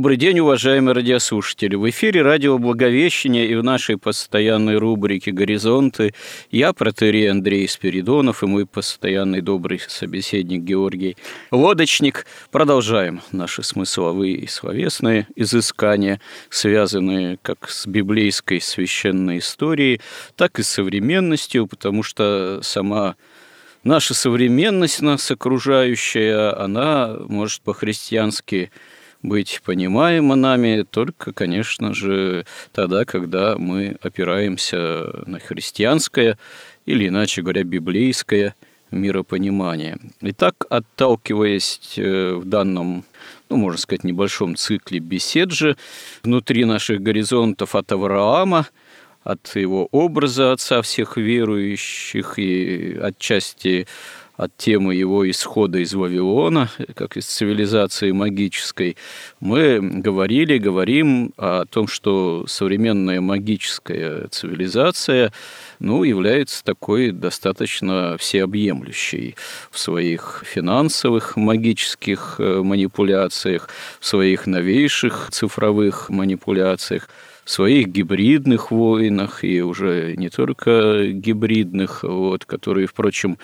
Добрый день, уважаемые радиослушатели. В эфире радио «Благовещение» и в нашей постоянной рубрике «Горизонты» я, протерей Андрей Спиридонов и мой постоянный добрый собеседник Георгий Лодочник. Продолжаем наши смысловые и словесные изыскания, связанные как с библейской священной историей, так и с современностью, потому что сама наша современность, нас окружающая, она может по-христиански быть понимаемо нами только, конечно же, тогда, когда мы опираемся на христианское или, иначе говоря, библейское миропонимание. Итак, отталкиваясь э, в данном, ну, можно сказать, небольшом цикле бесед же внутри наших горизонтов от Авраама, от его образа отца всех верующих и отчасти от темы его исхода из Вавилона, как из цивилизации магической, мы говорили, говорим о том, что современная магическая цивилизация ну, является такой достаточно всеобъемлющей в своих финансовых магических э, манипуляциях, в своих новейших цифровых манипуляциях, в своих гибридных войнах и уже не только гибридных, вот, которые, впрочем,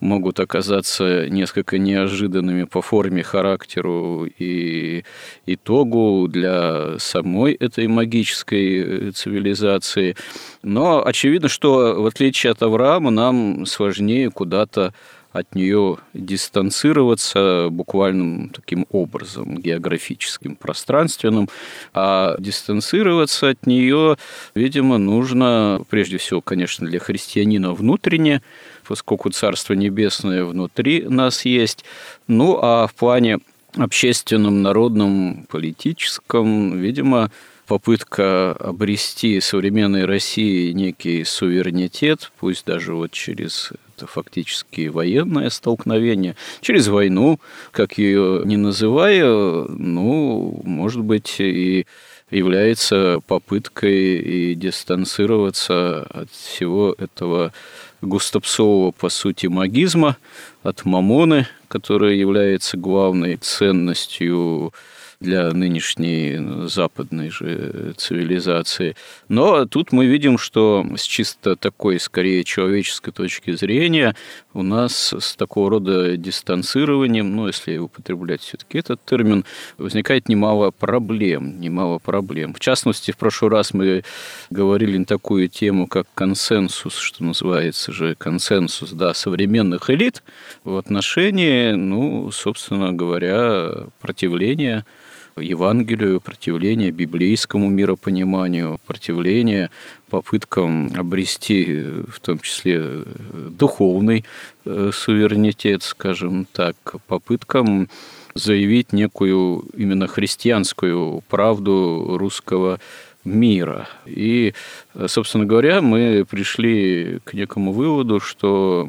могут оказаться несколько неожиданными по форме, характеру и итогу для самой этой магической цивилизации. Но очевидно, что в отличие от Авраама нам сложнее куда-то от нее дистанцироваться буквальным таким образом, географическим, пространственным, а дистанцироваться от нее, видимо, нужно прежде всего, конечно, для христианина внутренне, поскольку Царство Небесное внутри нас есть. Ну, а в плане общественном, народном, политическом, видимо, попытка обрести современной России некий суверенитет, пусть даже вот через это фактически военное столкновение, через войну, как ее не называя, ну, может быть, и является попыткой и дистанцироваться от всего этого густопсового, по сути, магизма, от мамоны, которая является главной ценностью для нынешней западной же цивилизации. Но тут мы видим, что с чисто такой, скорее, человеческой точки зрения у нас с такого рода дистанцированием, ну, если употреблять все-таки этот термин, возникает немало проблем, немало проблем. В частности, в прошлый раз мы говорили на такую тему, как консенсус, что называется же консенсус, да, современных элит в отношении, ну, собственно говоря, противления Евангелию, противление библейскому миропониманию, противление попыткам обрести, в том числе, духовный э, суверенитет, скажем так, попыткам заявить некую именно христианскую правду русского мира. И, собственно говоря, мы пришли к некому выводу, что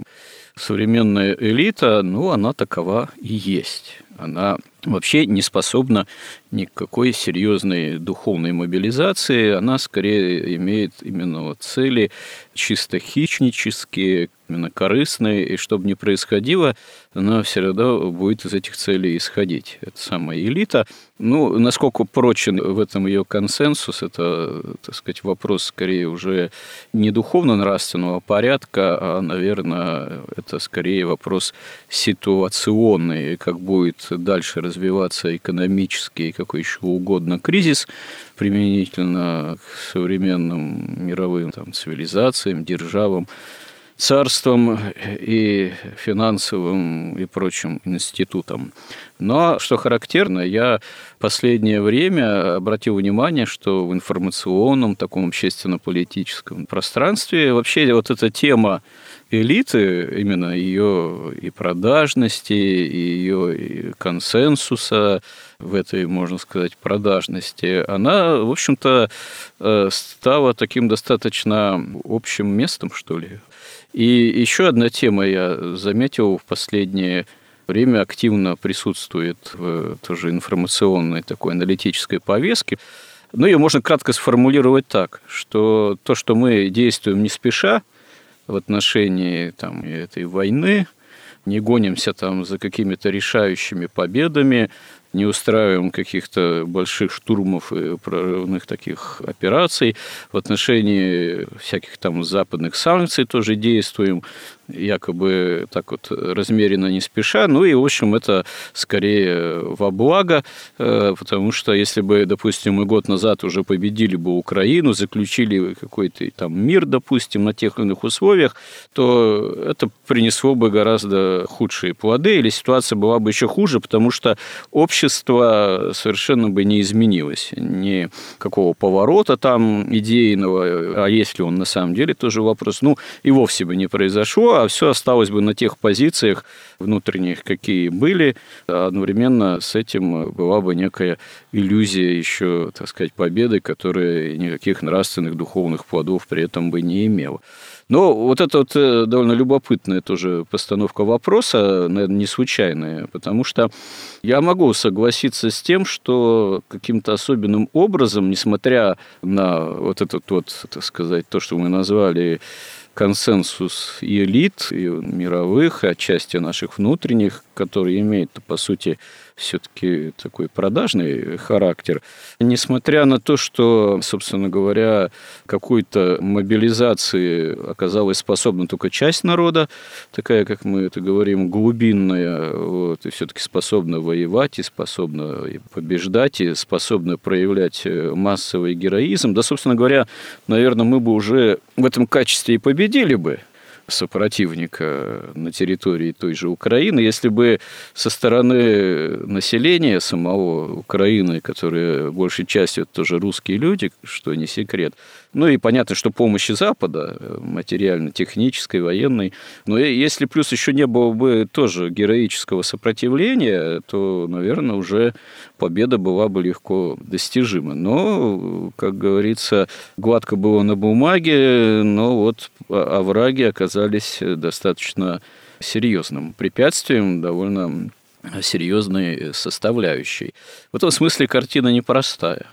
современная элита, ну, она такова и есть. Она вообще не способна никакой серьезной духовной мобилизации. Она скорее имеет именно вот цели чисто хищнические, именно корыстные, и чтобы не происходило, она все равно будет из этих целей исходить. Это самая элита. Ну, насколько прочен в этом ее консенсус, это, так сказать, вопрос скорее уже не духовно-нравственного порядка, а, наверное, это скорее вопрос ситуационный, как будет дальше развиваться экономический, какой еще угодно кризис применительно к современным мировым там, цивилизациям, державам царством и финансовым и прочим институтом. Но, что характерно, я в последнее время обратил внимание, что в информационном, таком общественно-политическом пространстве вообще вот эта тема элиты, именно ее и продажности, и ее и консенсуса в этой, можно сказать, продажности, она, в общем-то, э, стала таким достаточно общим местом, что ли. И еще одна тема я заметил в последнее время активно присутствует в тоже информационной такой аналитической повестке. Ну, ее можно кратко сформулировать так, что то, что мы действуем не спеша в отношении там, этой войны, не гонимся там за какими-то решающими победами, не устраиваем каких-то больших штурмов и прорывных таких операций. В отношении всяких там западных санкций тоже действуем якобы так вот размеренно, не спеша. Ну и, в общем, это скорее во благо, э, потому что если бы, допустим, мы год назад уже победили бы Украину, заключили какой-то там мир, допустим, на тех или иных условиях, то это принесло бы гораздо худшие плоды, или ситуация была бы еще хуже, потому что общество совершенно бы не изменилось. Ни какого поворота там идейного, а если он на самом деле, тоже вопрос, ну, и вовсе бы не произошло, а все осталось бы на тех позициях внутренних, какие были. Одновременно с этим была бы некая иллюзия еще, так сказать, победы, которая никаких нравственных, духовных плодов при этом бы не имела. Но вот это вот э, довольно любопытная тоже постановка вопроса, наверное, не случайная, потому что я могу согласиться с тем, что каким-то особенным образом, несмотря на вот этот вот, так сказать, то, что мы назвали консенсус и элит, и мировых, и отчасти наших внутренних, которые имеют, по сути, все-таки такой продажный характер. Несмотря на то, что, собственно говоря, какой-то мобилизации оказалась способна только часть народа, такая, как мы это говорим, глубинная, вот, и все-таки способна воевать, и способна побеждать, и способна проявлять э, массовый героизм, да, собственно говоря, наверное, мы бы уже в этом качестве и победили бы, сопротивника на территории той же Украины, если бы со стороны населения самого Украины, которые большей частью это тоже русские люди, что не секрет, ну и понятно, что помощи Запада, материально-технической, военной, но если плюс еще не было бы тоже героического сопротивления, то, наверное, уже победа была бы легко достижима. Но, как говорится, гладко было на бумаге, но вот овраги оказались достаточно серьезным препятствием, довольно серьезной составляющей. В этом смысле картина непростая.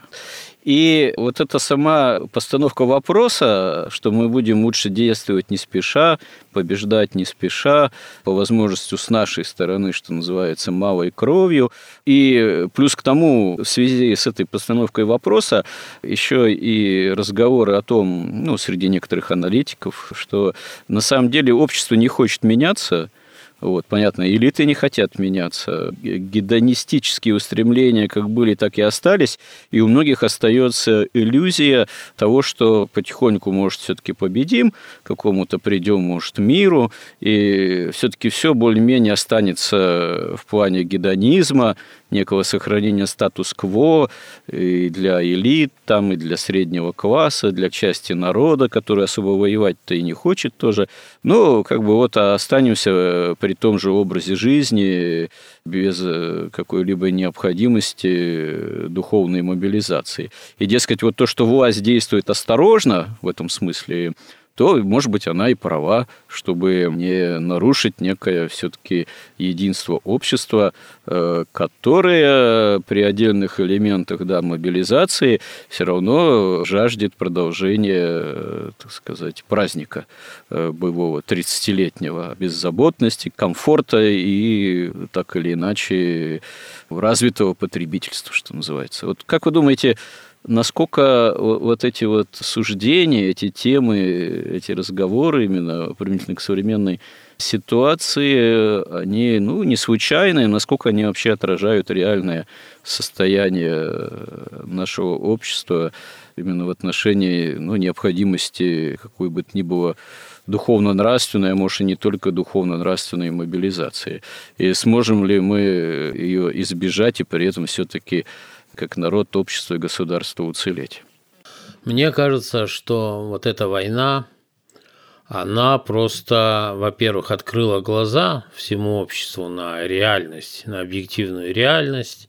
И вот эта сама постановка вопроса, что мы будем лучше действовать не спеша, побеждать не спеша, по возможности с нашей стороны, что называется, малой кровью. И плюс к тому, в связи с этой постановкой вопроса, еще и разговоры о том, ну, среди некоторых аналитиков, что на самом деле общество не хочет меняться – вот, понятно, элиты не хотят меняться. Гедонистические устремления как были, так и остались. И у многих остается иллюзия того, что потихоньку, может, все-таки победим, какому-то придем, может, миру, и все-таки все более-менее останется в плане гедонизма, некого сохранения статус-кво и для элит, там, и для среднего класса, для части народа, который особо воевать-то и не хочет тоже. Но как бы вот останемся при том же образе жизни, без э, какой-либо необходимости духовной мобилизации. И, дескать, вот то, что власть действует осторожно в этом смысле, то, может быть, она и права, чтобы не нарушить некое все-таки единство общества, э, которое при отдельных элементах да, мобилизации все равно жаждет продолжения, э, так сказать, праздника э, боевого 30-летнего беззаботности, комфорта и так или иначе развитого потребительства, что называется. Вот как вы думаете, насколько вот эти вот суждения, эти темы, эти разговоры именно применительно к современной ситуации, они ну, не случайные, насколько они вообще отражают реальное состояние нашего общества именно в отношении ну, необходимости какой бы то ни было духовно-нравственной, а может и не только духовно-нравственной мобилизации. И сможем ли мы ее избежать и при этом все-таки как народ, общество и государство уцелеть? Мне кажется, что вот эта война, она просто, во-первых, открыла глаза всему обществу на реальность, на объективную реальность,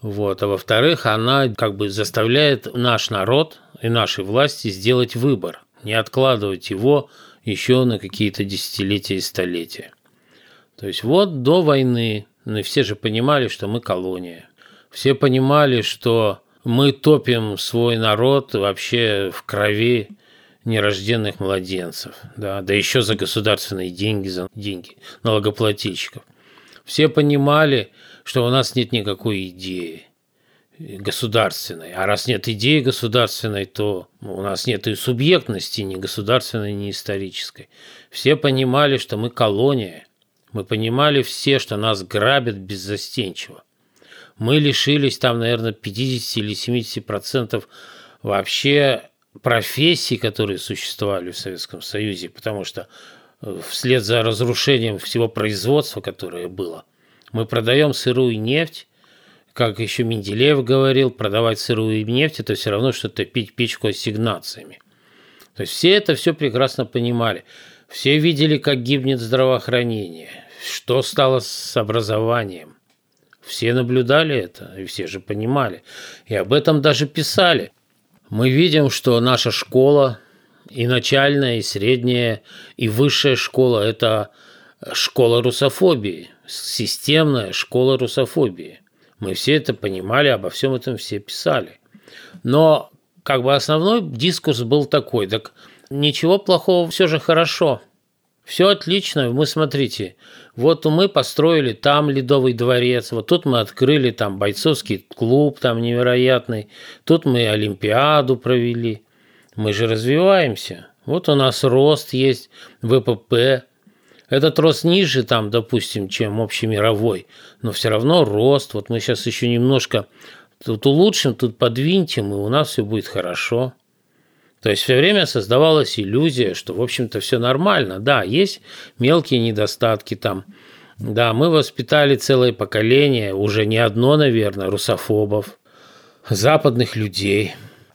вот. А во-вторых, она как бы заставляет наш народ и наши власти сделать выбор, не откладывать его еще на какие-то десятилетия и столетия. То есть вот до войны, ну и все же понимали, что мы колония. Все понимали, что мы топим свой народ вообще в крови нерожденных младенцев, да, да еще за государственные деньги, за деньги налогоплательщиков. Все понимали, что у нас нет никакой идеи государственной. А раз нет идеи государственной, то у нас нет и субъектности ни государственной, ни исторической. Все понимали, что мы колония. Мы понимали все, что нас грабят беззастенчиво. Мы лишились там, наверное, 50 или 70 процентов вообще профессий, которые существовали в Советском Союзе, потому что э, вслед за разрушением всего производства, которое было, мы продаем сырую нефть, как еще Менделеев говорил, продавать сырую нефть – это все равно, что топить печку ассигнациями. То есть все это все прекрасно понимали. Все видели, как гибнет здравоохранение, что стало с образованием. Все наблюдали это, и все же понимали. И об этом даже писали. Мы видим, что наша школа, и начальная, и средняя, и высшая школа – это школа русофобии, системная школа русофобии. Мы все это понимали, обо всем этом все писали. Но как бы основной дискурс был такой, так ничего плохого, все же хорошо. Все отлично, мы смотрите, вот мы построили там Ледовый дворец, вот тут мы открыли там бойцовский клуб там невероятный, тут мы Олимпиаду провели. Мы же развиваемся. Вот у нас рост есть, ВПП. Этот рост ниже там, допустим, чем общемировой, но все равно рост. Вот мы сейчас еще немножко тут улучшим, тут подвиньтем, и у нас все будет хорошо. То есть все время создавалась иллюзия, что, в общем-то, все нормально. Да, есть мелкие недостатки там. Да, мы воспитали целое поколение, уже не одно, наверное, русофобов, западных людей.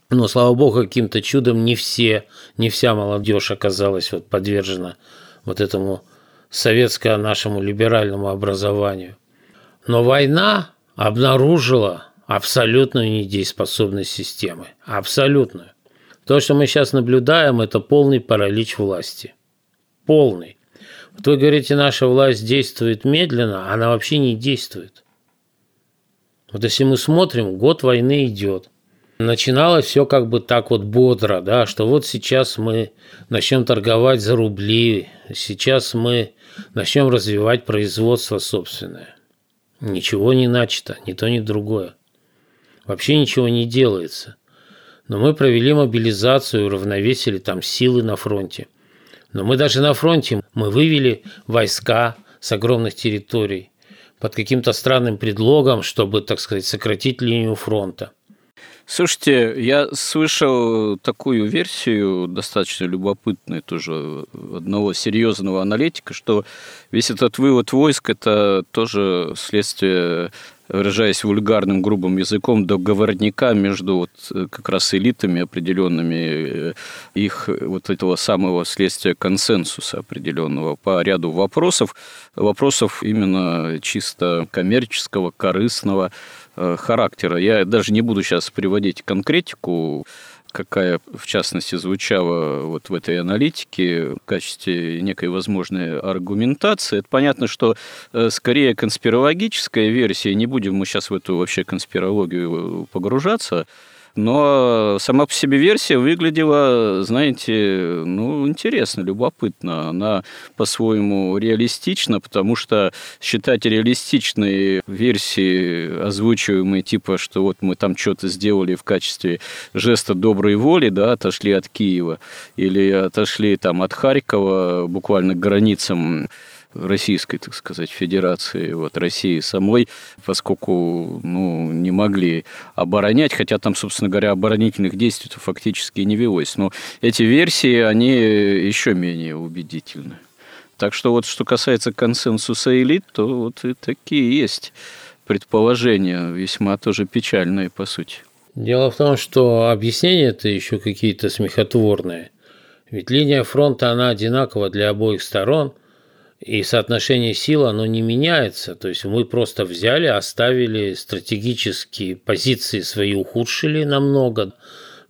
Но, слава богу, каким-то чудом не все, не вся молодежь оказалась вот подвержена вот этому советскому нашему либеральному образованию. Но война обнаружила абсолютную недееспособность системы. Абсолютную. То, что мы сейчас наблюдаем, это полный паралич власти. Полный. Вот вы говорите, наша власть действует медленно, она вообще не действует. Вот если мы смотрим, год войны идет. Начиналось все как бы так вот бодро, да, что вот сейчас мы начнем торговать за рубли, сейчас мы начнем развивать производство собственное. Ничего не начато, ни то, ни другое. Вообще ничего не делается. Но мы провели мобилизацию, уравновесили там силы на фронте. Но мы даже на фронте, мы вывели войска с огромных территорий под каким-то странным предлогом, чтобы, так сказать, сократить линию фронта. Слушайте, я слышал такую версию, достаточно любопытную тоже, одного серьезного аналитика, что весь этот вывод войск – это тоже следствие выражаясь вульгарным, грубым языком, договорника между вот э, как раз элитами определенными, э, их вот этого самого следствия консенсуса определенного по ряду вопросов, вопросов именно чисто коммерческого, корыстного э, характера. Я даже не буду сейчас приводить конкретику, какая, в частности, звучала вот в этой аналитике в качестве некой возможной аргументации. Это понятно, что э, скорее конспирологическая версия, не будем мы сейчас в эту вообще конспирологию погружаться, но сама по себе версия выглядела, знаете, ну, интересно, любопытно. Она по-своему реалистична, потому что считать реалистичные версии, озвучиваемые типа, что вот мы там что-то сделали в качестве жеста доброй воли, да, отошли от Киева, или отошли там от Харькова буквально к границам Российской, так сказать, Федерации, вот России самой, поскольку ну, не могли оборонять, хотя там, собственно говоря, оборонительных действий фактически не велось. Но эти версии, они еще менее убедительны. Так что вот что касается консенсуса элит, то вот и такие есть предположения, весьма тоже печальные, по сути. Дело в том, что объяснения-то еще какие-то смехотворные. Ведь линия фронта, она одинакова для обоих сторон, и соотношение сил, оно не меняется. То есть мы просто взяли, оставили стратегические позиции свои, ухудшили намного,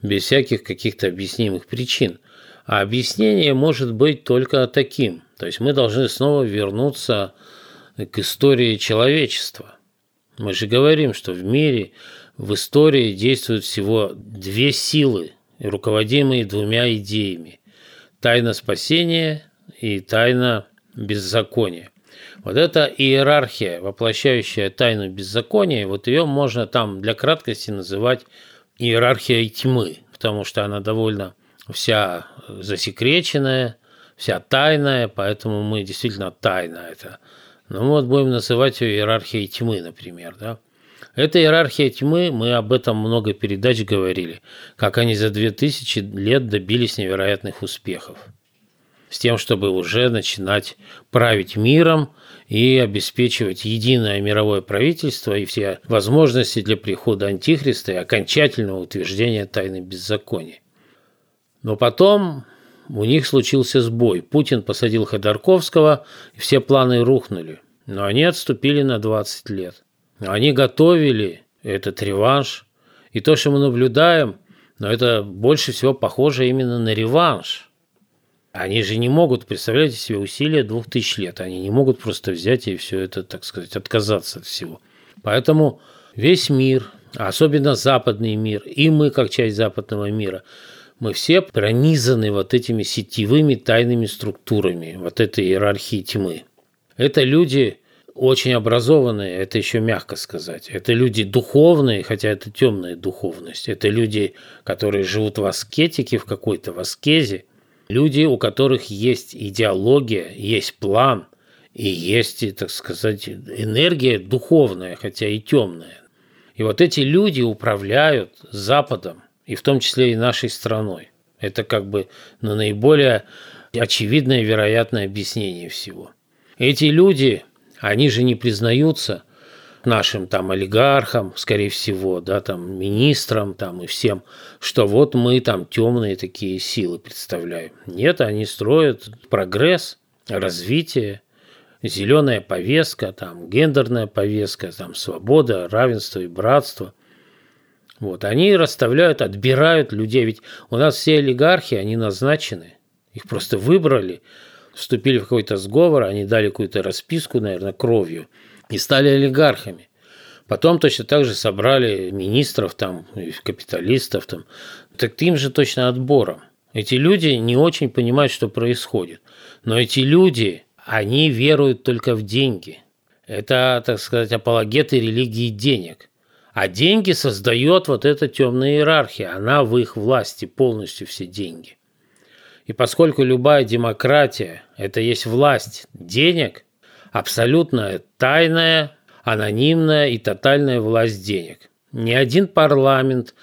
без всяких каких-то объяснимых причин. А объяснение может быть только таким. То есть мы должны снова вернуться к истории человечества. Мы же говорим, что в мире, в истории действуют всего две силы, руководимые двумя идеями. Тайна спасения и тайна беззакония. Вот эта иерархия, воплощающая тайну беззакония, вот ее можно там для краткости называть иерархией тьмы, потому что она довольно вся засекреченная, вся тайная, поэтому мы действительно тайна это. Ну вот будем называть ее иерархией тьмы, например, да. Эта иерархия тьмы, мы об этом много передач говорили, как они за 2000 лет добились невероятных успехов с тем, чтобы уже начинать править миром и обеспечивать единое мировое правительство и все возможности для прихода Антихриста и окончательного утверждения тайны беззакония. Но потом у них случился сбой. Путин посадил Ходорковского, и все планы рухнули. Но они отступили на 20 лет. Они готовили этот реванш. И то, что мы наблюдаем, но это больше всего похоже именно на реванш – они же не могут, представляете себе, усилия двух тысяч лет. Они не могут просто взять и все это, так сказать, отказаться от всего. Поэтому весь мир, особенно западный мир, и мы, как часть западного мира, мы все пронизаны вот этими сетевыми тайными структурами, вот этой иерархии тьмы. Это люди очень образованные, это еще мягко сказать. Это люди духовные, хотя это темная духовность. Это люди, которые живут в аскетике, в какой-то в аскезе, Люди, у которых есть идеология, есть план и есть, так сказать, энергия духовная, хотя и темная. И вот эти люди управляют Западом, и в том числе и нашей страной. Это как бы ну, наиболее очевидное вероятное объяснение всего. Эти люди, они же не признаются – нашим там олигархам, скорее всего, да, там министрам там и всем, что вот мы там темные такие силы представляем. Нет, они строят прогресс, развитие, зеленая повестка, там гендерная повестка, там свобода, равенство и братство. Вот, они расставляют, отбирают людей, ведь у нас все олигархи, они назначены, их просто выбрали, вступили в какой-то сговор, они дали какую-то расписку, наверное, кровью – и стали олигархами. Потом точно так же собрали министров, там, капиталистов. Там. Так им же точно отбором. Эти люди не очень понимают, что происходит. Но эти люди, они веруют только в деньги. Это, так сказать, апологеты религии денег. А деньги создает вот эта темная иерархия. Она в их власти полностью все деньги. И поскольку любая демократия – это есть власть денег – абсолютно тайная, анонимная и тотальная власть денег. Ни один парламент,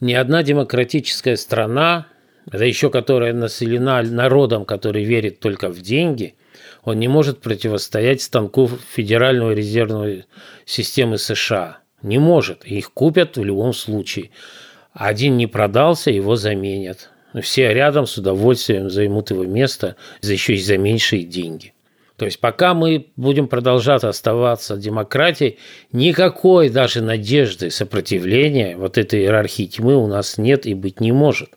ни одна демократическая страна, да еще которая населена народом, который верит только в деньги, он не может противостоять станку Федерального резервной системы США. Не может. Их купят в любом случае. Один не продался, его заменят. Все рядом с удовольствием займут его место, еще и за меньшие деньги. То есть пока мы будем продолжать оставаться демократией, никакой даже надежды сопротивления вот этой иерархии тьмы у нас нет и быть не может.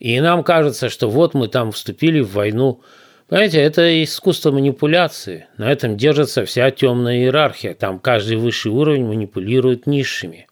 И нам кажется, что вот мы там вступили в войну. Понимаете, это искусство манипуляции. На этом держится вся темная иерархия. Там каждый высший уровень манипулирует низшими.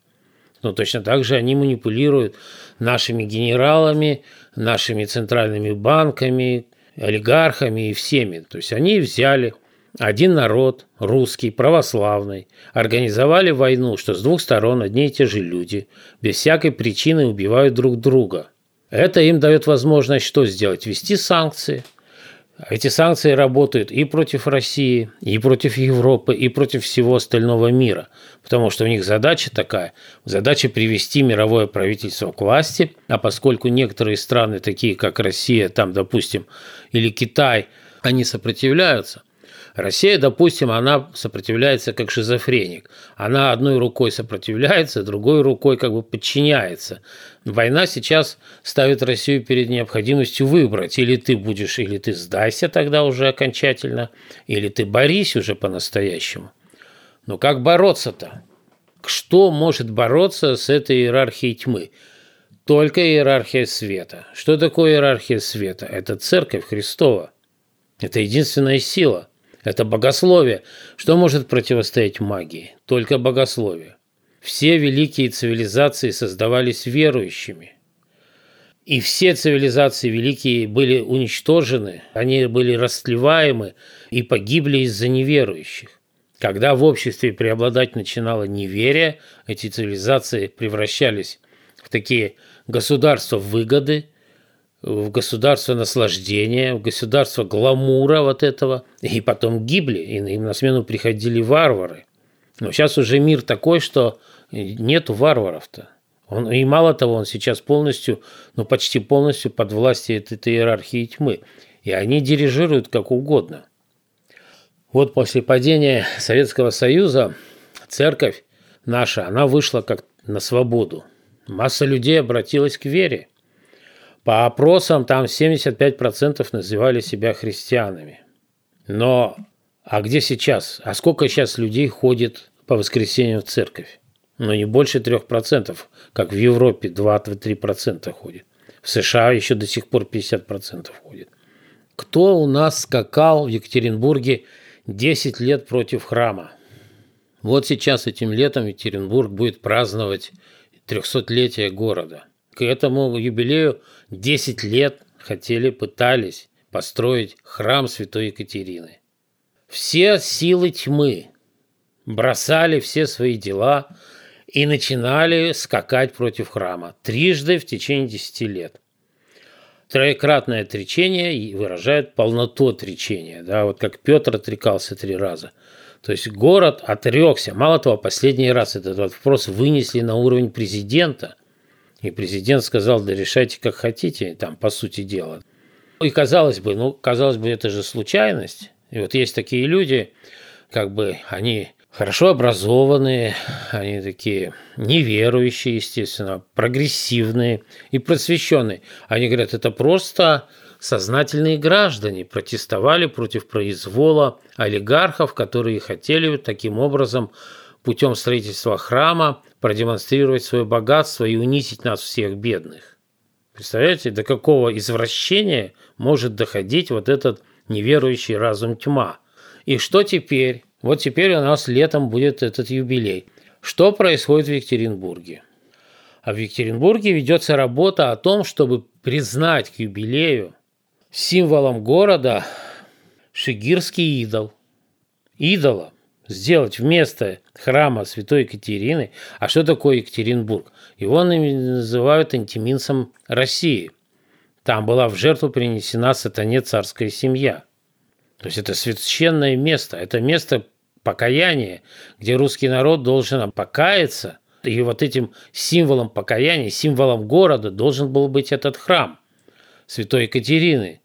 Но точно так же они манипулируют нашими генералами, нашими центральными банками, олигархами и всеми. То есть они взяли один народ, русский, православный, организовали войну, что с двух сторон одни и те же люди, без всякой причины убивают друг друга. Это им дает возможность что сделать? Ввести санкции, Эти санкции работают и против России, и против Европы, и против всего остального мира, потому что у них задача такая, задача привести мировое правительство к власти, а поскольку некоторые страны, такие как Россия, там, допустим, или Китай, они сопротивляются, Россия, допустим, она сопротивляется как шизофреник. Она одной рукой сопротивляется, другой рукой как бы подчиняется. Война сейчас ставит Россию перед необходимостью выбрать. Или ты будешь, или ты сдайся тогда уже окончательно, или ты борись уже по-настоящему. Но как бороться-то? Что может бороться с этой иерархией тьмы? Только иерархия света. Что такое иерархия света? Это церковь Христова. Это единственная сила – это богословие. Что может противостоять магии? Только богословие. Все великие цивилизации создавались верующими. И все цивилизации великие были уничтожены, они были растлеваемы и погибли из-за неверующих. Когда в обществе преобладать начинало неверие, эти цивилизации превращались в такие государства выгоды, в государство наслаждения, в государство гламура вот этого, и потом гибли, и им на смену приходили варвары. Но сейчас уже мир такой, что нету варваров-то. Он, и мало того, он сейчас полностью, ну почти полностью под властью этой, этой иерархии тьмы. И они дирижируют как угодно. Вот после падения Советского Союза церковь наша, она вышла как на свободу. Масса людей обратилась к вере – по опросам там 75% называли себя христианами. Но а где сейчас? А сколько сейчас людей ходит по воскресеньям в церковь? Ну, не больше 3%, как в Европе 2-3% ходит. В США еще до сих пор 50% ходит. Кто у нас скакал в Екатеринбурге 10 лет против храма? Вот сейчас этим летом Екатеринбург будет праздновать 300-летие города – к этому юбилею 10 лет хотели, пытались построить храм Святой Екатерины. Все силы тьмы бросали все свои дела и начинали скакать против храма трижды в течение 10 лет. Троекратное отречение выражает полноту отречения. Да, вот как Петр отрекался три раза. То есть город отрекся. Мало того, последний раз этот вопрос вынесли на уровень президента – и президент сказал, да решайте как хотите, там, по сути дела. И казалось бы, ну, казалось бы, это же случайность. И вот есть такие люди, как бы они хорошо образованные, они такие неверующие, естественно, прогрессивные и просвещенные. Они говорят, это просто сознательные граждане протестовали против произвола олигархов, которые хотели таким образом путем строительства храма продемонстрировать свое богатство и унизить нас всех бедных. Представляете, до какого извращения может доходить вот этот неверующий разум тьма? И что теперь? Вот теперь у нас летом будет этот юбилей. Что происходит в Екатеринбурге? А в Екатеринбурге ведется работа о том, чтобы признать к юбилею символом города шигирский идол. Идола, сделать вместо храма Святой Екатерины. А что такое Екатеринбург? Его называют антиминцем России. Там была в жертву принесена сатане царская семья. То есть это священное место, это место покаяния, где русский народ должен покаяться. И вот этим символом покаяния, символом города должен был быть этот храм Святой Екатерины –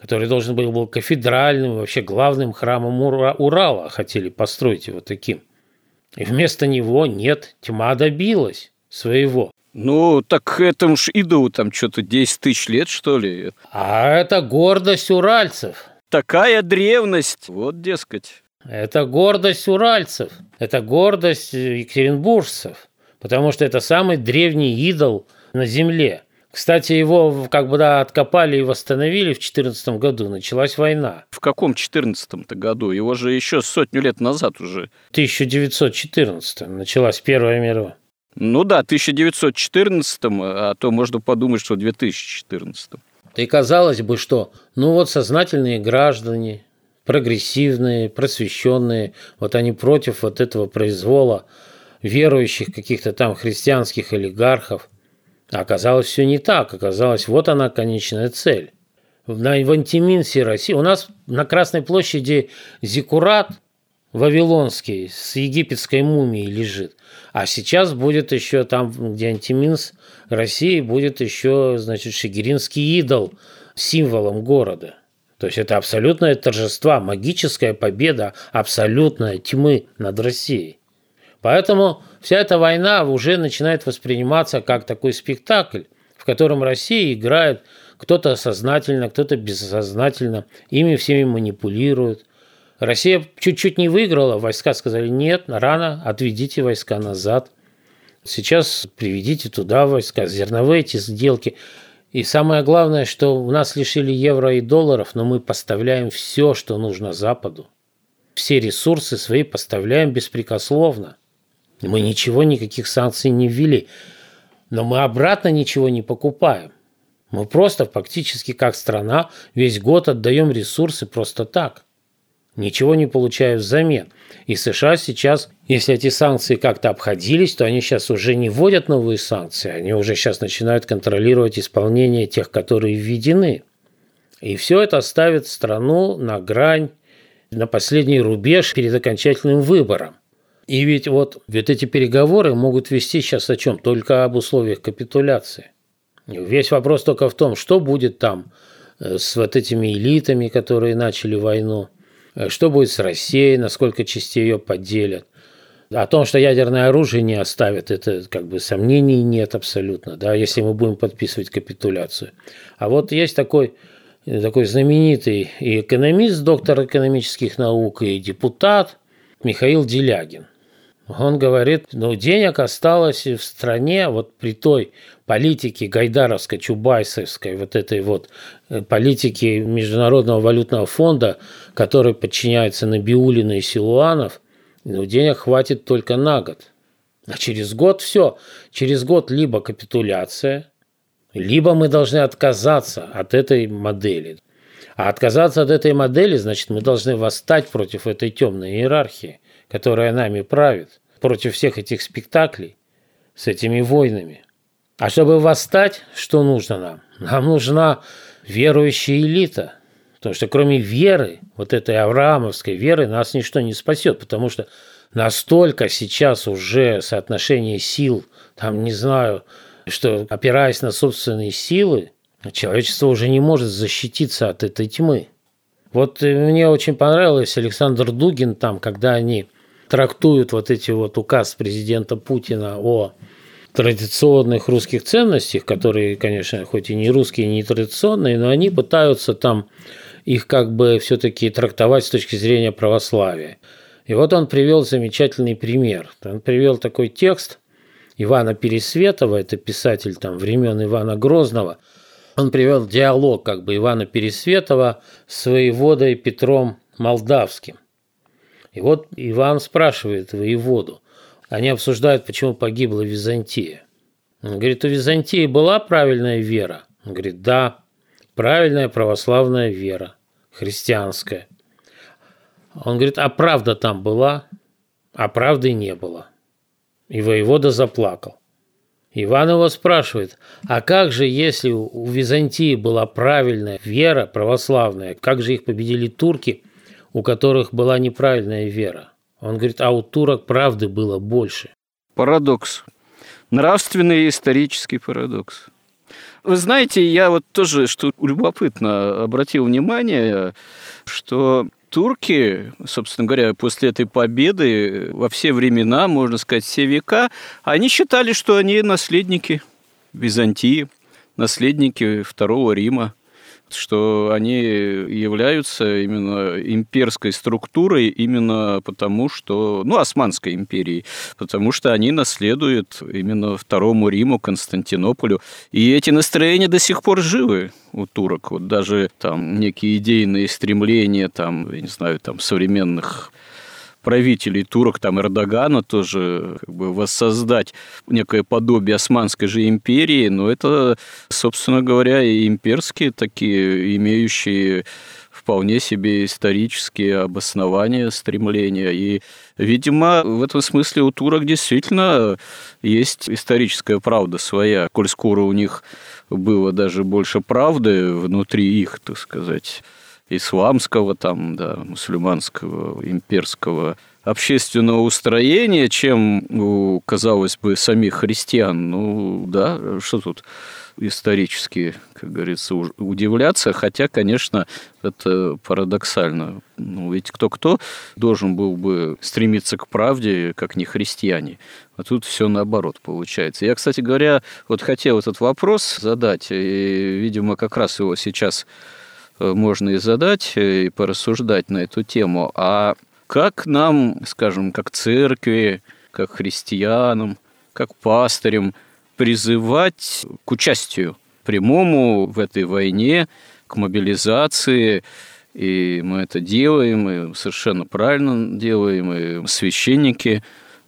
который должен был быть кафедральным, вообще главным храмом Урала, хотели построить его таким. И вместо него нет, тьма добилась своего. Ну, так этому ж иду там что-то 10 тысяч лет, что ли? А это гордость уральцев. Такая древность, вот, дескать. Это гордость уральцев, это гордость екатеринбуржцев, потому что это самый древний идол на земле – кстати, его как бы да, откопали и восстановили в 2014 году. Началась война. В каком 2014 году? Его же еще сотню лет назад уже. 1914 началась Первая мировая. Ну да, 1914, а то можно подумать, что в 2014. И казалось бы, что ну вот сознательные граждане, прогрессивные, просвещенные, вот они против вот этого произвола верующих каких-то там христианских олигархов – оказалось все не так. Оказалось, вот она конечная цель. на, в Антиминсе России. У нас на Красной площади Зикурат Вавилонский с египетской мумией лежит. А сейчас будет еще там, где Антиминс России, будет еще, значит, Шигиринский идол символом города. То есть это абсолютное торжество, магическая победа абсолютной тьмы над Россией. Поэтому вся эта война уже начинает восприниматься как такой спектакль, в котором Россия играет кто-то сознательно, кто-то бессознательно, ими всеми манипулирует. Россия чуть-чуть не выиграла, войска сказали нет, рано, отведите войска назад. Сейчас приведите туда войска, зерновые эти сделки – и самое главное, что у нас лишили евро и долларов, но мы поставляем все, что нужно Западу. Все ресурсы свои поставляем беспрекословно. Мы ничего, никаких санкций не ввели. Но мы обратно ничего не покупаем. Мы просто фактически как страна весь год отдаем ресурсы просто так ничего не получая взамен. И США сейчас, если эти санкции как-то обходились, то они сейчас уже не вводят новые санкции, они уже сейчас начинают контролировать исполнение тех, которые введены. И все это ставит страну на грань, на последний рубеж перед окончательным выбором. И ведь вот, ведь эти переговоры могут вести сейчас о чем? Только об условиях капитуляции. Весь вопрос только в том, что будет там э, с вот этими элитами, которые начали войну, Э, что будет с Россией, насколько частей ее поделят. О том, что ядерное оружие не оставят, это как бы сомнений нет абсолютно, да, если мы будем подписывать капитуляцию. А вот есть такой, такой знаменитый и экономист, доктор экономических наук, и депутат Михаил Делягин. Он говорит, ну, денег осталось в стране вот при той политике гайдаровской, чубайсовской, вот этой вот э, политике Международного валютного фонда, который подчиняется Набиулина и Силуанов, ну, денег хватит только на год. А через год все. Через год либо капитуляция, либо мы должны отказаться от этой модели. А отказаться от этой модели, значит, мы должны восстать против этой темной иерархии – которая нами правит, против всех этих спектаклей с этими войнами. А чтобы восстать, что нужно нам? Нам нужна верующая элита. Потому что кроме веры, вот этой авраамовской веры, нас ничто не спасет. Потому что настолько сейчас уже соотношение сил, там не знаю, что опираясь на собственные силы, человечество уже не может защититься от этой тьмы. Вот мне очень понравилось Александр Дугин там, когда они трактуют вот эти вот указ президента Путина о традиционных русских ценностях, которые, конечно, хоть и не русские, не традиционные, но они пытаются там их как бы все-таки трактовать с точки зрения православия. И вот он привел замечательный пример. Он привел такой текст Ивана Пересветова, это писатель там времен Ивана Грозного. Он привел диалог как бы Ивана Пересветова с воеводой Петром Молдавским. И вот Иван спрашивает воеводу. Они обсуждают, почему погибла Византия. Он говорит, у Византии была правильная вера? Он говорит, да, правильная православная вера, христианская. Он говорит, а правда там была? А правды не было. И воевода заплакал. Иван его спрашивает, а как же, если у Византии была правильная вера православная, как же их победили турки у которых была неправильная вера. Он говорит, а у турок правды было больше. Парадокс. Нравственный и исторический парадокс. Вы знаете, я вот тоже, что любопытно, обратил внимание, что турки, собственно говоря, после этой победы во все времена, можно сказать, все века, они считали, что они наследники Византии, наследники Второго Рима что они являются именно имперской структурой именно потому, что, ну, Османской империи, потому что они наследуют именно Второму Риму, Константинополю. И эти настроения до сих пор живы у турок. Вот даже там некие идейные стремления, там, я не знаю, там современных правителей турок, там Эрдогана тоже как бы воссоздать некое подобие Османской же империи, но это, собственно говоря, и имперские такие, имеющие вполне себе исторические обоснования стремления. И, видимо, в этом смысле у турок действительно есть историческая правда своя, коль скоро у них было даже больше правды внутри их, так сказать, исламского, там, да, мусульманского, имперского общественного устроения, чем у, казалось бы, самих христиан. Ну, да, что тут исторически, как говорится, удивляться, хотя, конечно, это парадоксально. Ну, ведь кто-кто должен был бы стремиться к правде, как не христиане. А тут все наоборот получается. Я, кстати говоря, вот хотел этот вопрос задать, и, видимо, как раз его сейчас можно и задать, э, и порассуждать на эту тему. А как нам, скажем, как церкви, как христианам, как пастырям – призывать к участию прямому в этой войне, к мобилизации. И мы это делаем, и совершенно правильно делаем, и священники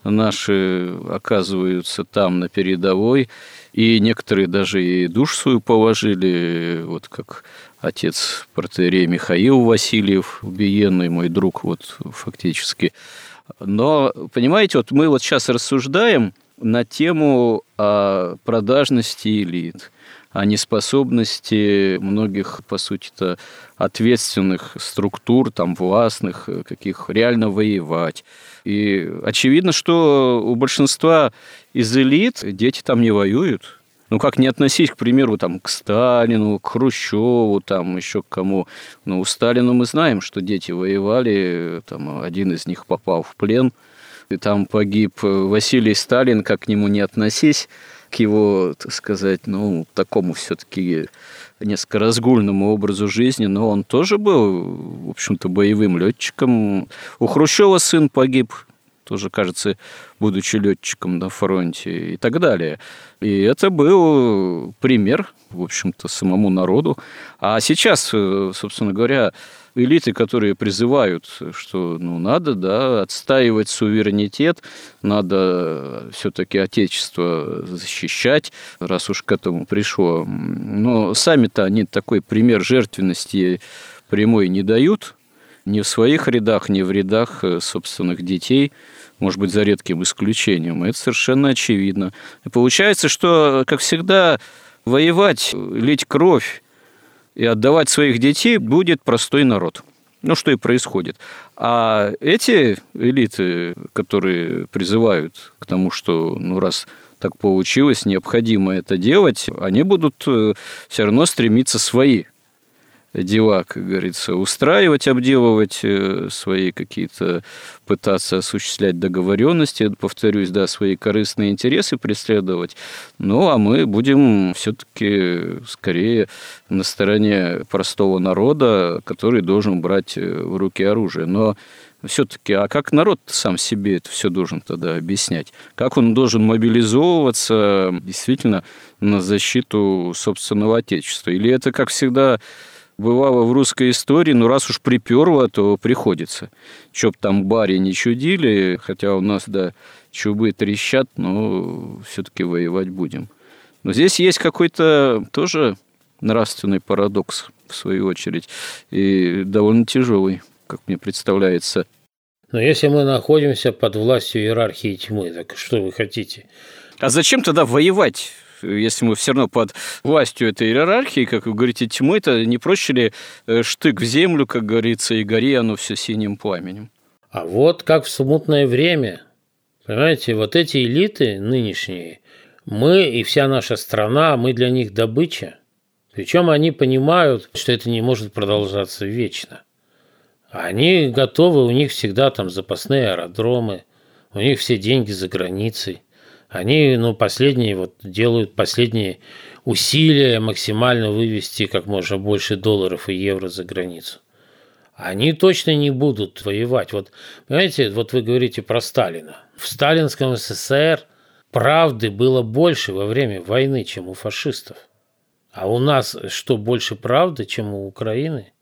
наши оказываются там на передовой, и некоторые даже и душ свою положили, вот как отец протеерей Михаил Васильев, убиенный мой друг, вот фактически. Но, понимаете, вот мы вот сейчас рассуждаем – на тему о продажности элит, о неспособности многих, по сути-то, ответственных структур, там, властных, каких реально воевать. И очевидно, что у большинства из элит дети там не воюют. Ну, как не относись, к примеру, там, к Сталину, к Хрущеву, там, еще к кому. Ну, у Сталина мы знаем, что дети воевали, там, один из них попал в плен – и там погиб Василий Сталин, как к нему не относись, к его, так сказать, ну, такому все-таки несколько разгульному образу жизни, но он тоже был, в общем-то, боевым летчиком. У Хрущева сын погиб, тоже, кажется, будучи летчиком на фронте и так далее. И это был пример, в общем-то, самому народу. А сейчас, э, собственно говоря, элиты, которые призывают, что ну, надо да, отстаивать суверенитет, надо все-таки Отечество защищать, раз уж к этому пришло. Но сами-то они такой пример жертвенности прямой не дают, ни в своих рядах, ни в рядах э, собственных детей, может быть, за редким исключением. Это совершенно очевидно. И получается, что, как всегда, воевать, лить кровь, и отдавать своих детей будет простой народ. Ну, что и происходит. А эти элиты, которые призывают к тому, что, ну, раз так получилось, необходимо это делать, они будут э, все равно стремиться свои дела, как говорится, устраивать, обделывать э, свои какие-то, пытаться осуществлять договоренности, повторюсь, да, свои корыстные интересы преследовать. Ну, а мы будем все-таки скорее на стороне простого народа, который должен брать э, в руки оружие. Но все-таки, а как народ сам себе это все должен тогда объяснять? Как он должен мобилизовываться действительно на защиту собственного отечества? Или это, как всегда, бывало в русской истории, ну раз уж приперло, то приходится. Чтоб там баре не чудили, хотя у нас, да, чубы трещат, но все-таки воевать будем. Но здесь есть какой-то тоже нравственный парадокс, в свою очередь, и довольно тяжелый, как мне представляется. Но если мы находимся под властью иерархии тьмы, так что вы хотите? А зачем тогда воевать? Если мы все равно под властью этой иерархии, как вы говорите, тьмы, это не проще ли э, штык в землю, как говорится, и гори оно все синим пламенем? А вот как в смутное время, понимаете, вот эти элиты нынешние, мы и вся наша страна, мы для них добыча. Причем они понимают, что это не может продолжаться вечно. Они готовы, у них всегда там запасные аэродромы, у них все деньги за границей. Они, ну, последние вот делают последние усилия максимально вывести как можно больше долларов и евро за границу. Они точно не будут воевать. Вот, понимаете, вот вы говорите про Сталина. В сталинском СССР правды было больше во время войны, чем у фашистов. А у нас что, больше правды, чем у Украины?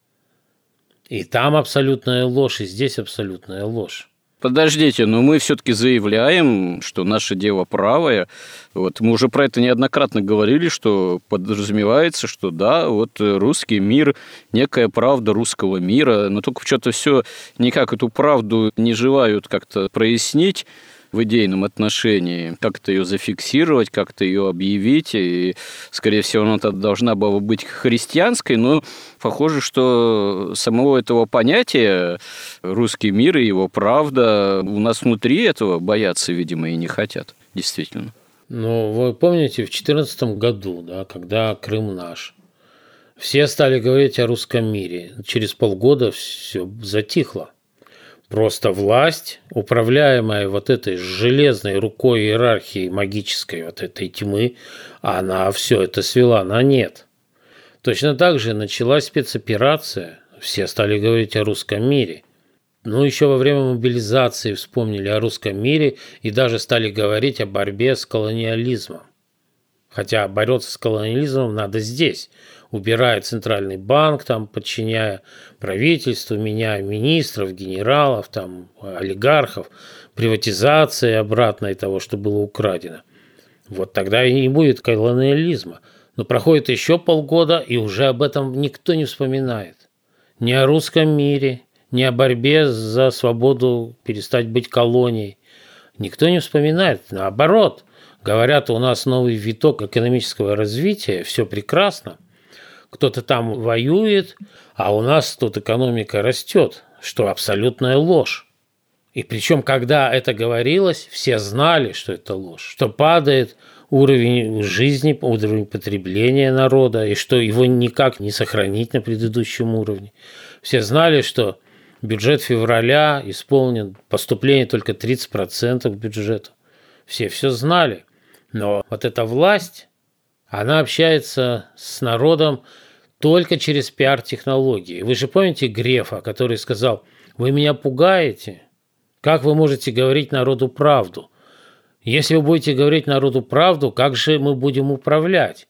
И там абсолютная ложь, и здесь абсолютная ложь. Подождите, но мы все-таки заявляем, что наше дело правое. Вот мы уже про это неоднократно говорили, что подразумевается, что да, вот русский мир, некая правда русского мира, но только что-то все никак эту правду не желают как-то прояснить в идейном отношении, как-то ее зафиксировать, как-то ее объявить. И, скорее всего, она должна была быть христианской, но похоже, что самого этого понятия русский мир и его правда у нас внутри этого боятся, видимо, и не хотят, действительно. Ну, вы помните, в 2014 году, да, когда Крым наш, все стали говорить о русском мире. Через полгода все затихло. Просто власть, управляемая вот этой железной рукой иерархии магической вот этой тьмы, она все это свела на нет. Точно так же началась спецоперация, все стали говорить о русском мире. Ну, еще во время мобилизации вспомнили о русском мире и даже стали говорить о борьбе с колониализмом. Хотя бороться с колониализмом надо здесь – убирая центральный банк, там, подчиняя правительству, меняя министров, генералов, там, олигархов, приватизация обратной того, что было украдено. Вот тогда и не будет колониализма. Но проходит еще полгода, и уже об этом никто не вспоминает. Ни о русском мире, ни о борьбе за свободу перестать быть колонией. Никто не вспоминает. Наоборот, говорят, у нас новый виток экономического развития, все прекрасно – кто-то там воюет, а у нас тут экономика растет, что абсолютная ложь. И причем, когда это говорилось, все знали, что это ложь, что падает уровень жизни, уровень потребления народа, и что его никак не сохранить на предыдущем уровне. Все знали, что бюджет февраля исполнен поступление только 30% бюджета. Все все знали. Но вот эта власть, она общается с народом только через пиар-технологии. Вы же помните Грефа, который сказал, вы меня пугаете? Как вы можете говорить народу правду? Если вы будете говорить народу правду, как же мы будем управлять?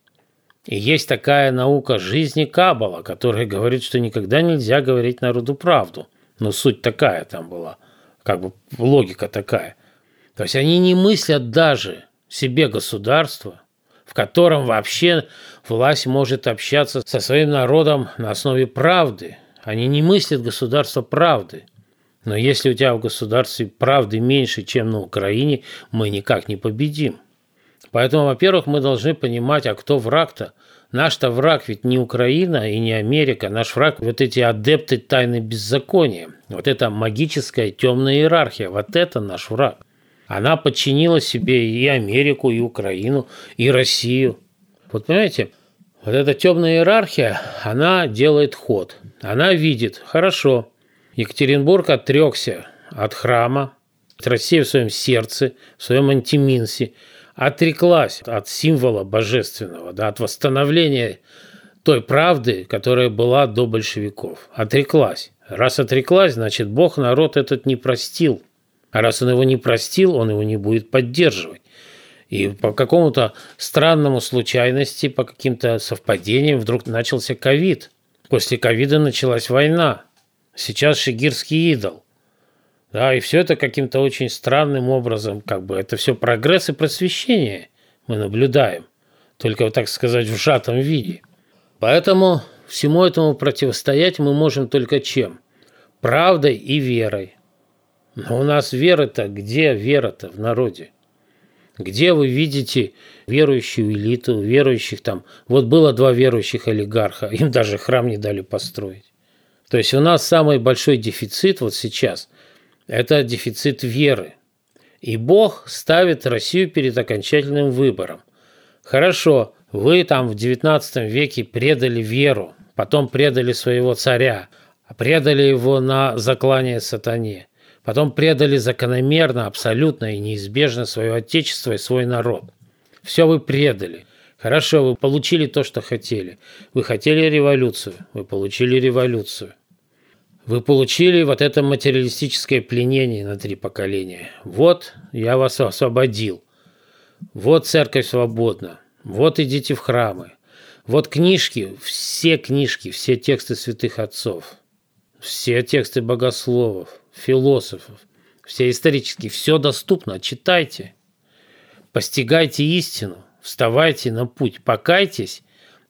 И есть такая наука жизни Кабала, которая говорит, что никогда нельзя говорить народу правду. Но суть такая там была, как бы логика такая. То есть они не мыслят даже себе в котором вообще власть может общаться со своим народом на основе правды. Они не мыслят государство правды. Но если у тебя в государстве правды меньше, чем на Украине, мы никак не победим. Поэтому, во-первых, мы должны понимать, а кто враг-то? Наш-то враг ведь не Украина и не Америка. Наш враг – вот эти адепты тайны беззакония. Вот эта магическая темная иерархия. Вот это наш враг. Она подчинила себе и Америку, и Украину, и Россию. Вот понимаете, вот эта темная иерархия, она делает ход. Она видит, хорошо, Екатеринбург отрекся от храма, Россия в своем сердце, в своем антиминсе, отреклась от символа божественного, да, от восстановления той правды, которая была до большевиков. Отреклась. Раз отреклась, значит, Бог народ этот не простил. А раз он его не простил, он его не будет поддерживать. И по какому-то странному случайности, по каким-то совпадениям вдруг начался ковид. После ковида началась война. Сейчас шигирский идол. Да, и все это каким-то очень странным образом, как бы это все прогресс и просвещение мы наблюдаем. Только, так сказать, в сжатом виде. Поэтому всему этому противостоять мы можем только чем? Правдой и верой. Но у нас вера-то, где вера-то в народе? Где вы видите верующую элиту, верующих там? Вот было два верующих олигарха, им даже храм не дали построить. То есть у нас самый большой дефицит вот сейчас – это дефицит веры. И Бог ставит Россию перед окончательным выбором. Хорошо, вы там в XIX веке предали веру, потом предали своего царя, предали его на заклание сатане. Потом предали закономерно, абсолютно и неизбежно свое отечество и свой народ. Все вы предали. Хорошо, вы получили то, что хотели. Вы хотели революцию, вы получили революцию. Вы получили вот это материалистическое пленение на три поколения. Вот я вас освободил. Вот церковь свободна. Вот идите в храмы. Вот книжки, все книжки, все тексты святых отцов, все тексты богословов, философов. все исторически, все доступно, читайте, постигайте истину, вставайте на путь, покайтесь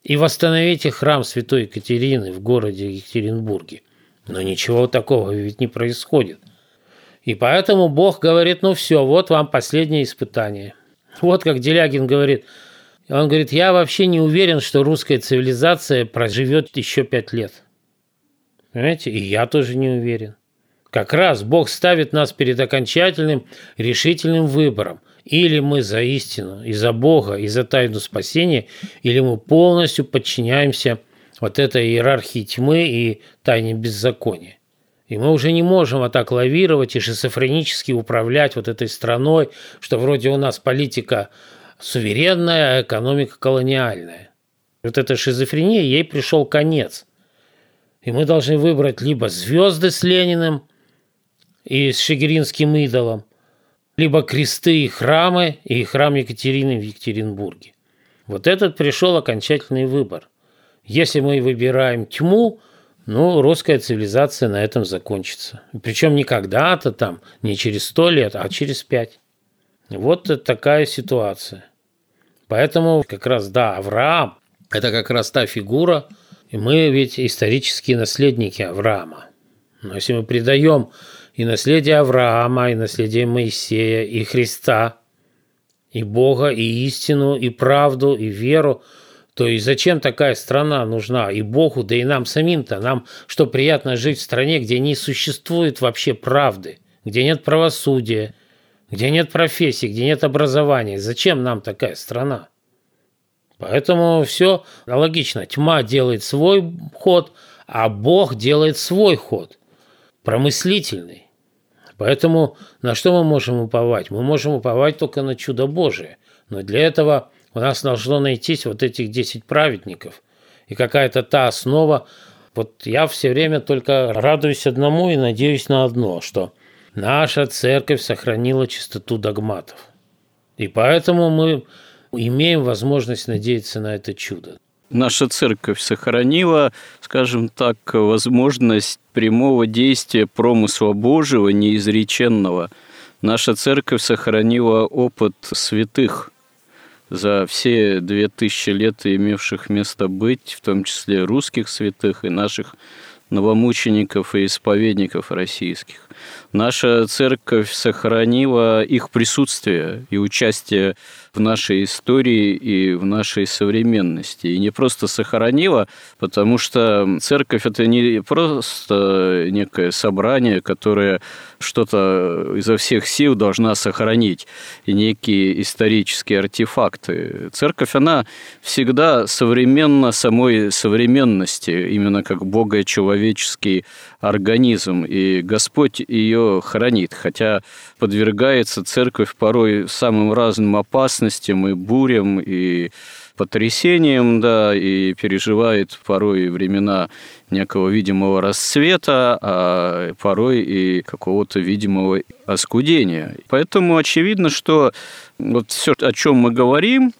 и восстановите храм Святой Екатерины в городе Екатеринбурге. Но ничего такого ведь не происходит. И поэтому Бог говорит, ну все, вот вам последнее испытание. Вот как Делягин говорит, он говорит, я вообще не уверен, что русская цивилизация проживет еще пять лет. Понимаете? И я тоже не уверен. Как раз Бог ставит нас перед окончательным, решительным выбором. Или мы за истину, и за Бога, и за тайну спасения, или мы полностью подчиняемся вот этой иерархии тьмы и тайне беззакония. И мы уже не можем вот так лавировать и шизофренически управлять вот этой страной, что вроде у нас политика суверенная, а экономика колониальная. Вот эта шизофрения, ей пришел конец. И мы должны выбрать либо звезды с Лениным и с Шегиринским идолом, либо кресты и храмы, и храм Екатерины в Екатеринбурге. Вот этот пришел окончательный выбор. Если мы выбираем тьму, ну, русская цивилизация на этом закончится. Причем не когда-то там, не через сто лет, а через пять. Вот такая ситуация. Поэтому как раз, да, Авраам – это как раз та фигура, и мы ведь исторические наследники Авраама. Но если мы предаем и наследие Авраама, и наследие Моисея, и Христа, и Бога, и истину, и правду, и веру, то и зачем такая страна нужна и Богу, да и нам самим-то? Нам что, приятно жить в стране, где не существует вообще правды, где нет правосудия, где нет профессии, где нет образования. Зачем нам такая страна? Поэтому все логично. Тьма делает свой ход, а Бог делает свой ход, промыслительный. Поэтому на что мы можем уповать? Мы можем уповать только на чудо Божие. Но для этого у нас должно найтись вот этих 10 праведников. И какая-то та основа. Вот я все время только радуюсь одному и надеюсь на одно, что наша церковь сохранила чистоту догматов. И поэтому мы имеем возможность надеяться на это чудо. Наша церковь сохранила, скажем так, возможность прямого действия промысла Божьего, неизреченного. Наша церковь сохранила опыт святых за все две тысячи лет имевших место быть, в том числе русских святых и наших новомучеников и исповедников российских. Наша церковь сохранила их присутствие и участие нашей истории и в нашей современности. И не просто сохранила, потому что церковь – это не просто некое собрание, которое что-то изо всех сил должна сохранить, и некие исторические артефакты. Церковь, она всегда современна самой современности, именно как богочеловеческий организм, и Господь ее хранит, хотя подвергается церковь порой самым разным опасностям и бурям, и потрясением, да, и переживает порой времена некого видимого расцвета, а порой и какого-то видимого оскудения. Поэтому очевидно, что вот все, о чем мы говорим,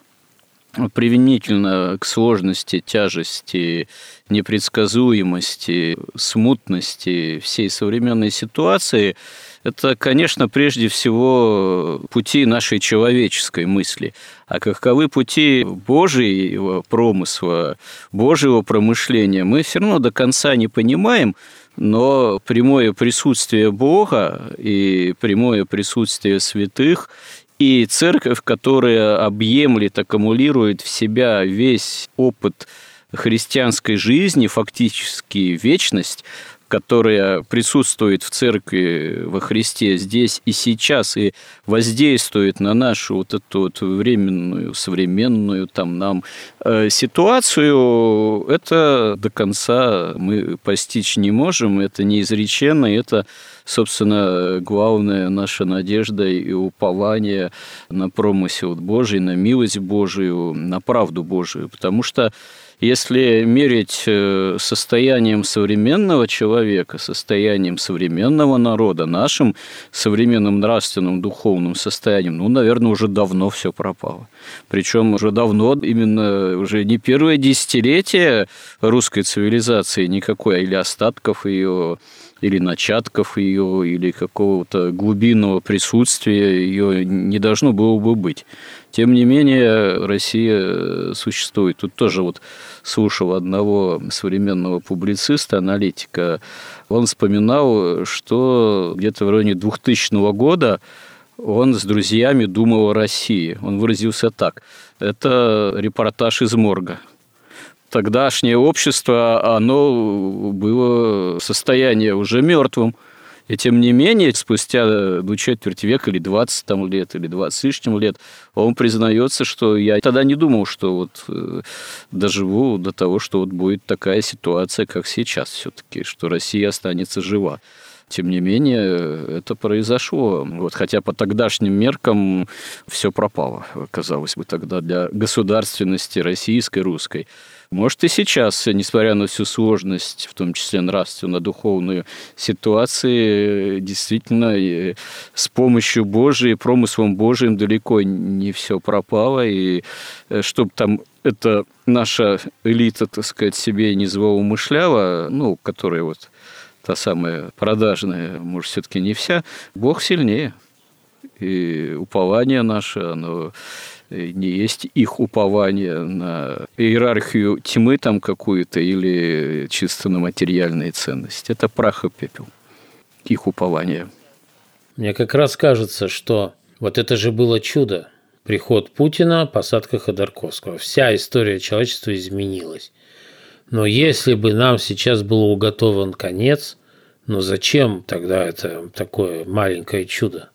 применительно к сложности, тяжести, непредсказуемости, смутности всей современной ситуации, это, конечно, прежде всего пути нашей человеческой мысли. А каковы пути Божьего промысла, Божьего промышления, мы все равно до конца не понимаем, но прямое присутствие Бога и прямое присутствие святых и церковь, которая объемлет, аккумулирует в себя весь опыт христианской жизни, фактически вечность, которая присутствует в церкви во Христе здесь и сейчас и воздействует на нашу вот эту вот временную, современную там нам э, ситуацию, это до конца мы постичь не можем, это неизреченно, это собственно, главная наша надежда и упование на промысел Божий, на милость Божию, на правду Божию. Потому что если мерить э, состоянием современного человека, состоянием современного народа, нашим современным нравственным, духовным состоянием, ну, наверное, уже давно все пропало. Причем уже давно, именно уже не первое десятилетие русской цивилизации никакой, или остатков ее или начатков ее, или какого-то глубинного присутствия ее не должно было бы быть. Тем не менее, Россия существует. Тут тоже вот слушал одного современного публициста, аналитика. Он вспоминал, что где-то в районе 2000 года он с друзьями думал о России. Он выразился так. Это репортаж из морга тогдашнее общество, оно было в состоянии уже мертвым. И тем не менее, спустя ну, четверть века или 20 там, лет, или 20 с лишним лет, он признается, что я тогда не думал, что вот э, доживу до того, что вот будет такая ситуация, как сейчас все-таки, что Россия останется жива. Тем не менее, это произошло. Вот, хотя по тогдашним меркам все пропало, казалось бы, тогда для государственности российской, русской. Может, и сейчас, несмотря на всю сложность, в том числе нравственно-духовную ситуации, действительно, с помощью Божией, промыслом Божиим далеко не все пропало. И э, чтобы там эта наша элита, так сказать, себе не злоумышляла, ну, которая вот та самая продажная, может, все-таки не вся, Бог сильнее. И упование наше, оно не есть их упование на иерархию тьмы там какую-то или чисто на материальные ценности. Это прах и пепел. Их упование. Мне как раз кажется, что вот это же было чудо. Приход Путина, посадка Ходорковского. Вся история человечества изменилась. Но если бы нам сейчас был уготован конец, ну зачем тогда это такое маленькое чудо?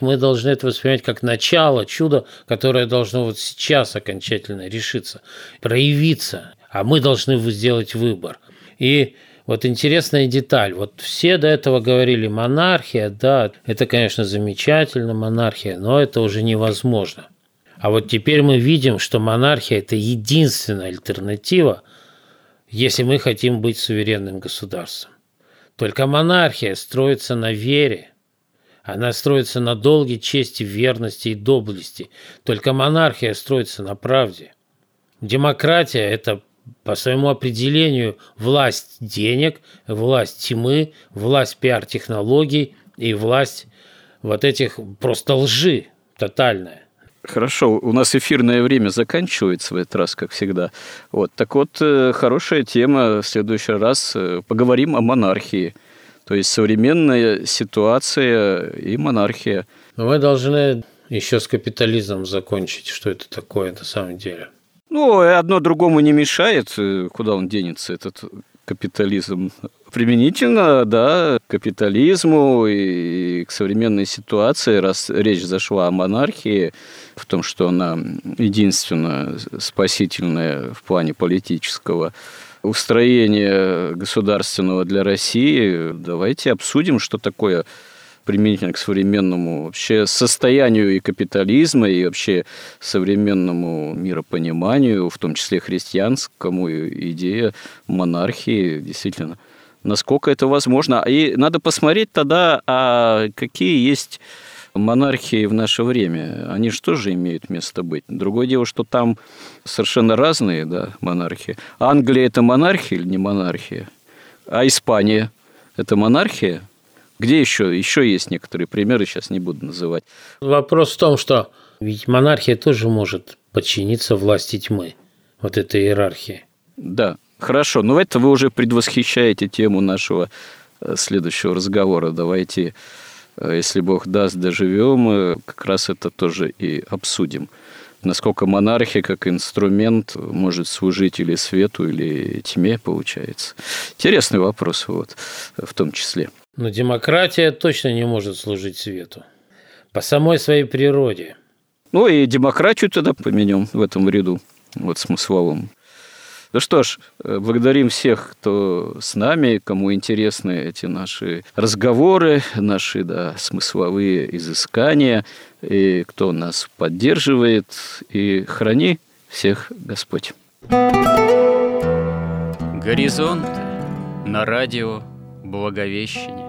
Мы должны это воспринимать как начало чуда, которое должно вот сейчас окончательно решиться, проявиться, а мы должны сделать выбор. И вот интересная деталь. Вот все до этого говорили монархия, да, это, конечно, замечательно, монархия, но это уже невозможно. А вот теперь мы видим, что монархия – это единственная альтернатива, если мы хотим быть суверенным государством. Только монархия строится на вере – она строится на долге, чести, верности и доблести. Только монархия строится на правде. Демократия – это по своему определению власть денег, власть тьмы, власть пиар-технологий и власть вот этих просто лжи тотальная. Хорошо, у нас эфирное время заканчивается в этот раз, как всегда. Вот, так вот, э, хорошая тема. В следующий раз э, поговорим о монархии – то есть современная ситуация и монархия. Но мы должны еще с капитализмом закончить, что это такое на самом деле. Ну, одно другому не мешает, куда он денется, этот капитализм. Применительно, да, к капитализму и к современной ситуации, раз речь зашла о монархии, в том, что она единственная спасительная в плане политического устроения государственного для России, давайте обсудим, что такое применительно к современному вообще состоянию и капитализма, и вообще современному миропониманию, в том числе христианскому, идея монархии, действительно, насколько это возможно. И надо посмотреть тогда, а какие есть монархии в наше время, они же тоже имеют место быть. Другое дело, что там совершенно разные да, монархии. Англия – это монархия или не монархия? А Испания – это монархия? Где еще? Еще есть некоторые примеры, сейчас не буду называть. Вопрос в том, что ведь монархия тоже может подчиниться власти тьмы, вот этой иерархии. Да, хорошо, но это вы уже предвосхищаете тему нашего э, следующего разговора. Давайте если Бог даст, доживем, как раз это тоже и обсудим. Насколько монархия как инструмент может служить или свету, или тьме, получается. Интересный вопрос вот, в том числе. Но демократия точно не может служить свету. По самой своей природе. Ну и демократию тогда поменем в этом ряду, вот смысловом. Ну что ж, э, благодарим всех, кто с нами, кому интересны эти наши разговоры, наши да, смысловые изыскания, и кто нас поддерживает. И храни всех Господь. Горизонт на радио Благовещение.